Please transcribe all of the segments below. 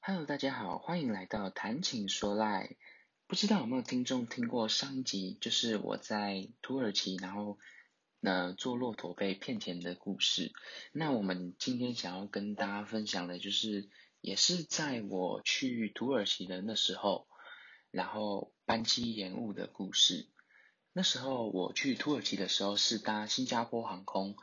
Hello，大家好，欢迎来到谈情说赖。不知道有没有听众听过上一集，就是我在土耳其，然后呃坐骆驼被骗钱的故事。那我们今天想要跟大家分享的，就是也是在我去土耳其的那时候，然后班机延误的故事。那时候我去土耳其的时候是搭新加坡航空，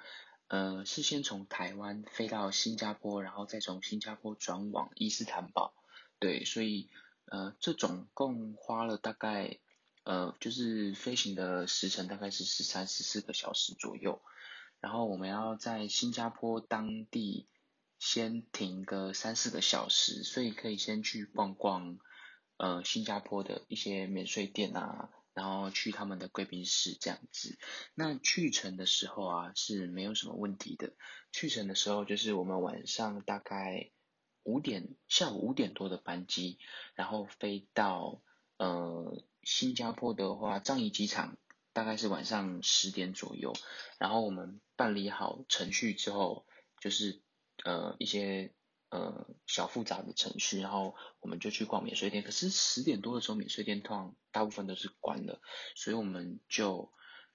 呃，是先从台湾飞到新加坡，然后再从新加坡转往伊斯坦堡。对，所以呃，这总共花了大概呃，就是飞行的时程大概是十三、十四个小时左右。然后我们要在新加坡当地先停个三四个小时，所以可以先去逛逛呃新加坡的一些免税店啊。然后去他们的贵宾室这样子，那去程的时候啊是没有什么问题的。去程的时候就是我们晚上大概五点，下午五点多的班机，然后飞到呃新加坡的话，樟宜机场大概是晚上十点左右。然后我们办理好程序之后，就是呃一些。呃，小复杂的程序，然后我们就去逛免税店。可是十点多的时候，免税店通常大部分都是关的，所以我们就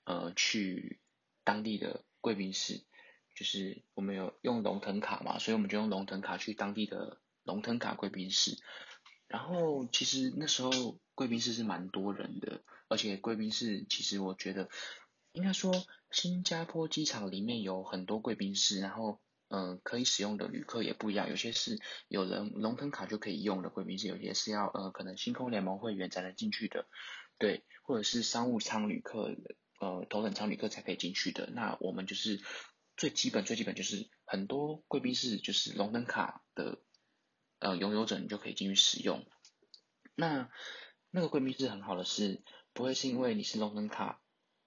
呃去当地的贵宾室，就是我们有用龙腾卡嘛，所以我们就用龙腾卡去当地的龙腾卡贵宾室。然后其实那时候贵宾室是蛮多人的，而且贵宾室其实我觉得应该说新加坡机场里面有很多贵宾室，然后。嗯，可以使用的旅客也不一样，有些是有人龙腾卡就可以用的贵宾室，有些是要呃可能星空联盟会员才能进去的，对，或者是商务舱旅客，呃头等舱旅客才可以进去的。那我们就是最基本最基本就是很多贵宾室就是龙腾卡的呃拥有者你就可以进去使用。那那个贵宾室很好的是不会是因为你是龙腾卡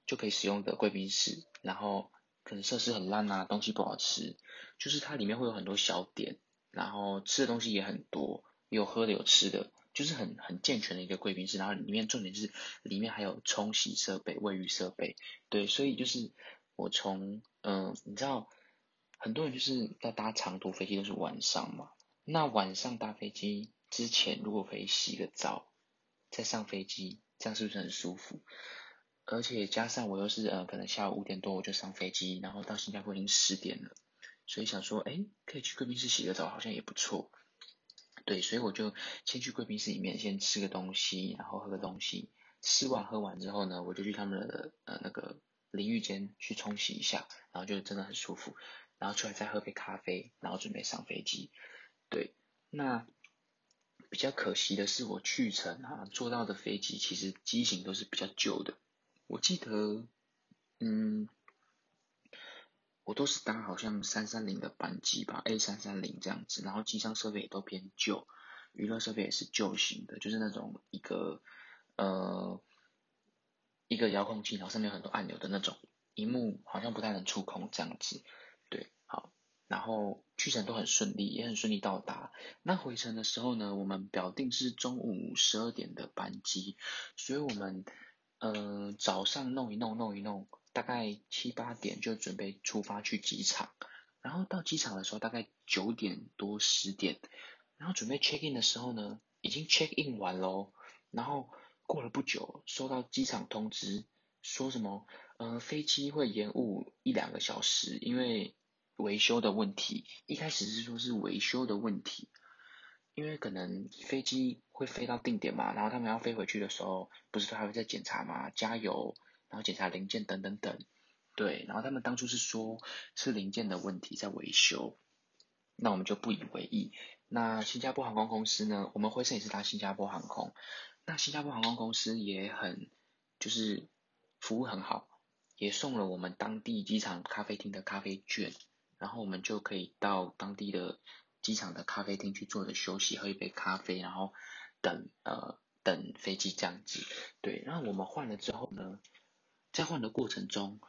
就可以使用的贵宾室，然后。可能设施很烂啊，东西不好吃，就是它里面会有很多小点，然后吃的东西也很多，有喝的有吃的，就是很很健全的一个贵宾室。然后里面重点是里面还有冲洗设备、卫浴设备，对，所以就是我从嗯、你知道很多人就是要搭长途飞机都是晚上嘛，那晚上搭飞机之前如果可以洗个澡再上飞机，这样是不是很舒服？而且加上我又是呃，可能下午五点多我就上飞机，然后到新加坡已经十点了，所以想说，哎，可以去贵宾室洗个澡，好像也不错。对，所以我就先去贵宾室里面先吃个东西，然后喝个东西。吃完喝完之后呢，我就去他们的呃那个淋浴间去冲洗一下，然后就真的很舒服。然后出来再喝杯咖啡，然后准备上飞机。对，那比较可惜的是，我去程啊坐到的飞机其实机型都是比较旧的。我记得，嗯，我都是搭好像三三零的班机吧，A 三三零这样子，然后机上设备也都偏旧，娱乐设备也是旧型的，就是那种一个呃一个遥控器，然后上面有很多按钮的那种，荧幕好像不太能触控这样子，对，好，然后去程都很顺利，也很顺利到达。那回程的时候呢，我们表定是中午十二点的班机，所以我们。呃，早上弄一弄，弄一弄，大概七八点就准备出发去机场。然后到机场的时候，大概九点多十点，然后准备 check in 的时候呢，已经 check in 完喽。然后过了不久，收到机场通知，说什么呃飞机会延误一两个小时，因为维修的问题。一开始是说是维修的问题。因为可能飞机会飞到定点嘛，然后他们要飞回去的时候，不是还会再检查嘛，加油，然后检查零件等等等，对，然后他们当初是说是零件的问题在维修，那我们就不以为意。那新加坡航空公司呢，我们回程也是搭新加坡航空，那新加坡航空公司也很就是服务很好，也送了我们当地机场咖啡厅的咖啡券，然后我们就可以到当地的。机场的咖啡厅去坐着休息，喝一杯咖啡，然后等呃等飞机这样子。对，然后我们换了之后呢，在换的过程中，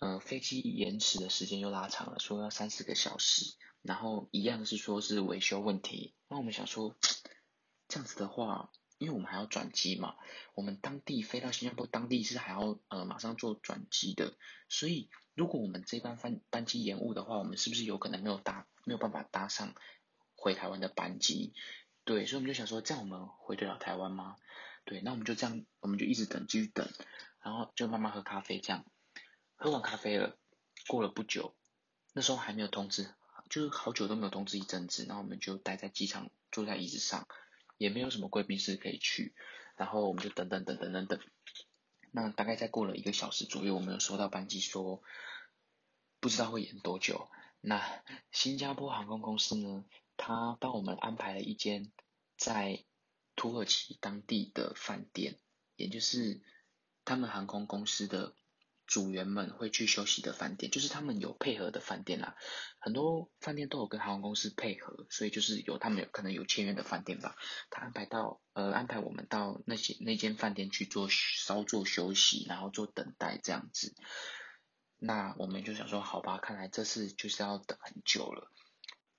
呃飞机延迟的时间又拉长了，说要三四个小时。然后一样是说是维修问题。那我们想说，这样子的话，因为我们还要转机嘛，我们当地飞到新加坡当地是还要呃马上做转机的，所以如果我们这班班班机延误的话，我们是不是有可能没有搭没有办法搭上回台湾的班机？对，所以我们就想说，这样我们回得了台湾吗？对，那我们就这样，我们就一直等，继续等，然后就慢慢喝咖啡，这样。喝完咖啡了，过了不久，那时候还没有通知，就是好久都没有通知一阵子，然后我们就待在机场，坐在椅子上，也没有什么贵宾室可以去，然后我们就等等等等等等，那大概再过了一个小时左右，我们有收到班机说，不知道会延多久，那新加坡航空公司呢，他帮我们安排了一间在土耳其当地的饭店，也就是他们航空公司的组员们会去休息的饭店，就是他们有配合的饭店啦。很多饭店都有跟航空公司配合，所以就是有他们可能有签约的饭店吧。他安排到呃安排我们到那些那间饭店去做稍作休息，然后做等待这样子。那我们就想说，好吧，看来这次就是要等很久了。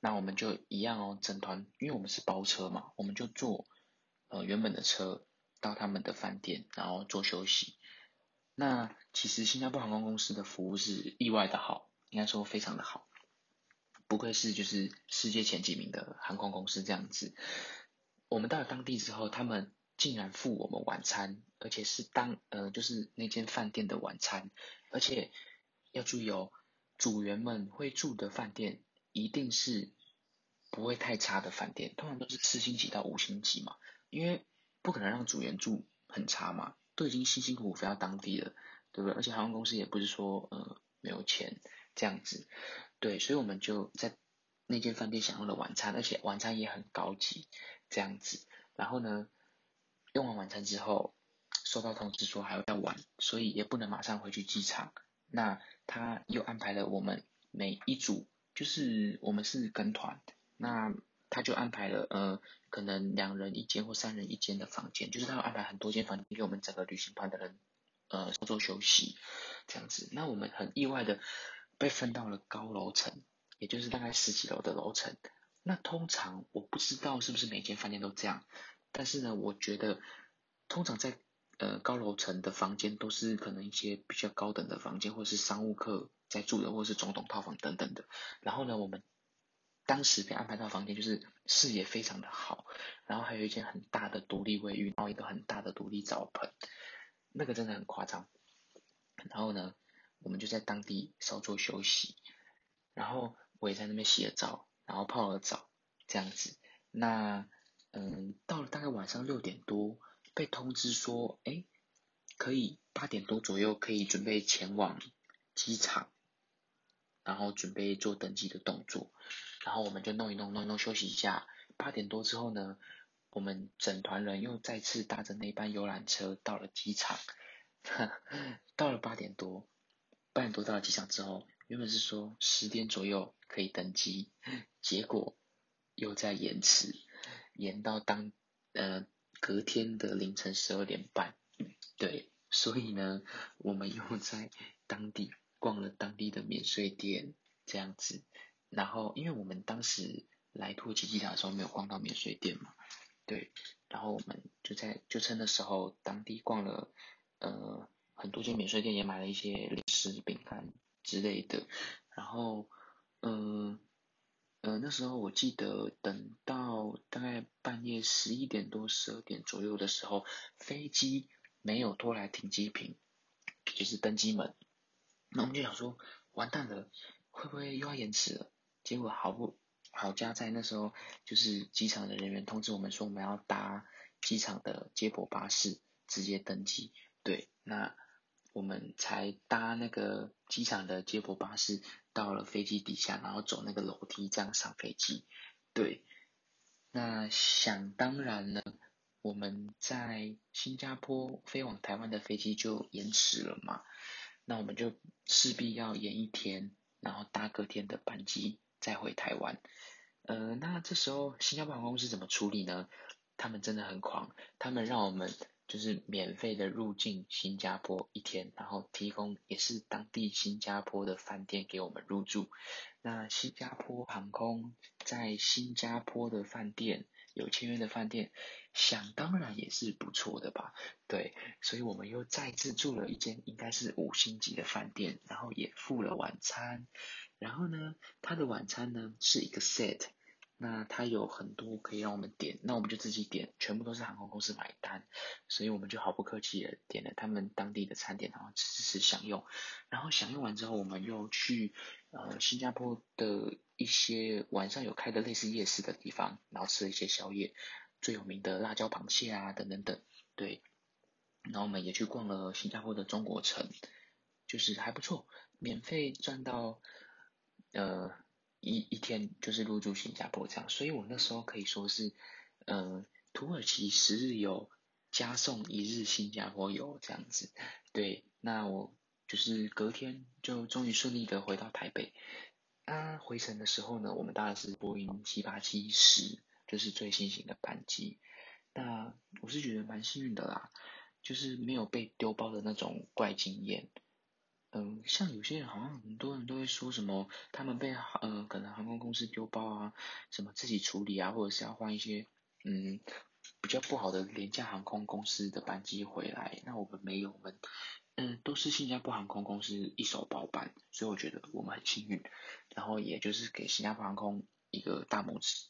那我们就一样哦，整团，因为我们是包车嘛，我们就坐。呃，原本的车到他们的饭店，然后做休息。那其实新加坡航空公司的服务是意外的好，应该说非常的好，不愧是就是世界前几名的航空公司这样子。我们到了当地之后，他们竟然付我们晚餐，而且是当呃就是那间饭店的晚餐，而且要注意哦，组员们会住的饭店一定是不会太差的饭店，通常都是四星级到五星级嘛。因为不可能让组员住很差嘛，都已经辛辛苦苦飞到当地了，对不对？而且航空公司也不是说呃没有钱这样子，对，所以我们就在那间饭店享用了晚餐，而且晚餐也很高级这样子。然后呢，用完晚餐之后，收到通知说还要再玩，所以也不能马上回去机场。那他又安排了我们每一组，就是我们是跟团，那。他就安排了呃，可能两人一间或三人一间的房间，就是他要安排很多间房间给我们整个旅行团的人呃稍作休息这样子。那我们很意外的被分到了高楼层，也就是大概十几楼的楼层。那通常我不知道是不是每间饭店都这样，但是呢，我觉得通常在呃高楼层的房间都是可能一些比较高等的房间，或是商务客在住的，或是总统套房等等的。然后呢，我们。当时被安排到房间，就是视野非常的好，然后还有一间很大的独立卫浴，然后一个很大的独立澡盆，那个真的很夸张。然后呢，我们就在当地稍作休息，然后我也在那边洗了澡，然后泡了澡，这样子。那嗯，到了大概晚上六点多，被通知说，哎，可以八点多左右可以准备前往机场，然后准备做登机的动作。然后我们就弄一弄，弄一弄，休息一下。八点多之后呢，我们整团人又再次搭着那班游览车到了机场。到了八点多，八点多到了机场之后，原本是说十点左右可以登机，结果又在延迟，延到当呃隔天的凌晨十二点半。对，所以呢，我们又在当地逛了当地的免税店，这样子。然后，因为我们当时来土耳其机场的时候没有逛到免税店嘛，对，然后我们就在就趁那时候当地逛了呃很多间免税店，也买了一些零食、饼干之类的。然后，呃，呃那时候我记得等到大概半夜十一点多、十二点左右的时候，飞机没有拖来停机坪，就是登机门。那我们就想说，完蛋了，会不会又要延迟了？结果好不好加在那时候，就是机场的人员通知我们说，我们要搭机场的接驳巴士直接登机。对，那我们才搭那个机场的接驳巴士到了飞机底下，然后走那个楼梯这样上飞机。对，那想当然了，我们在新加坡飞往台湾的飞机就延迟了嘛，那我们就势必要延一天，然后搭隔天的班机。再回台湾，呃，那这时候新加坡航空公司怎么处理呢？他们真的很狂，他们让我们就是免费的入境新加坡一天，然后提供也是当地新加坡的饭店给我们入住。那新加坡航空在新加坡的饭店有签约的饭店，想当然也是不错的吧？对，所以我们又再次住了一间应该是五星级的饭店，然后也付了晚餐。然后呢，他的晚餐呢是一个 set，那他有很多可以让我们点，那我们就自己点，全部都是航空公司买单，所以我们就毫不客气的点了他们当地的餐点，然后吃吃吃享用。然后享用完之后，我们又去呃新加坡的。一些晚上有开的类似夜市的地方，然后吃了一些宵夜，最有名的辣椒螃蟹啊，等等等，对。然后我们也去逛了新加坡的中国城，就是还不错，免费赚到呃一一天就是入住新加坡这样，所以我那时候可以说是呃土耳其十日游加送一日新加坡游这样子，对。那我就是隔天就终于顺利的回到台北。啊，回程的时候呢，我们搭的是波音七八七十，就是最新型的班机。那我是觉得蛮幸运的啦，就是没有被丢包的那种怪经验。嗯，像有些人好像很多人都会说什么，他们被嗯可能航空公司丢包啊，什么自己处理啊，或者是要换一些嗯比较不好的廉价航空公司的班机回来。那我们没有，我们。嗯，都是新加坡航空公司一手包办，所以我觉得我们很幸运。然后也就是给新加坡航空一个大拇指，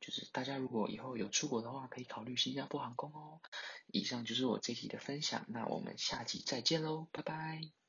就是大家如果以后有出国的话，可以考虑新加坡航空哦。以上就是我这期的分享，那我们下期再见喽，拜拜。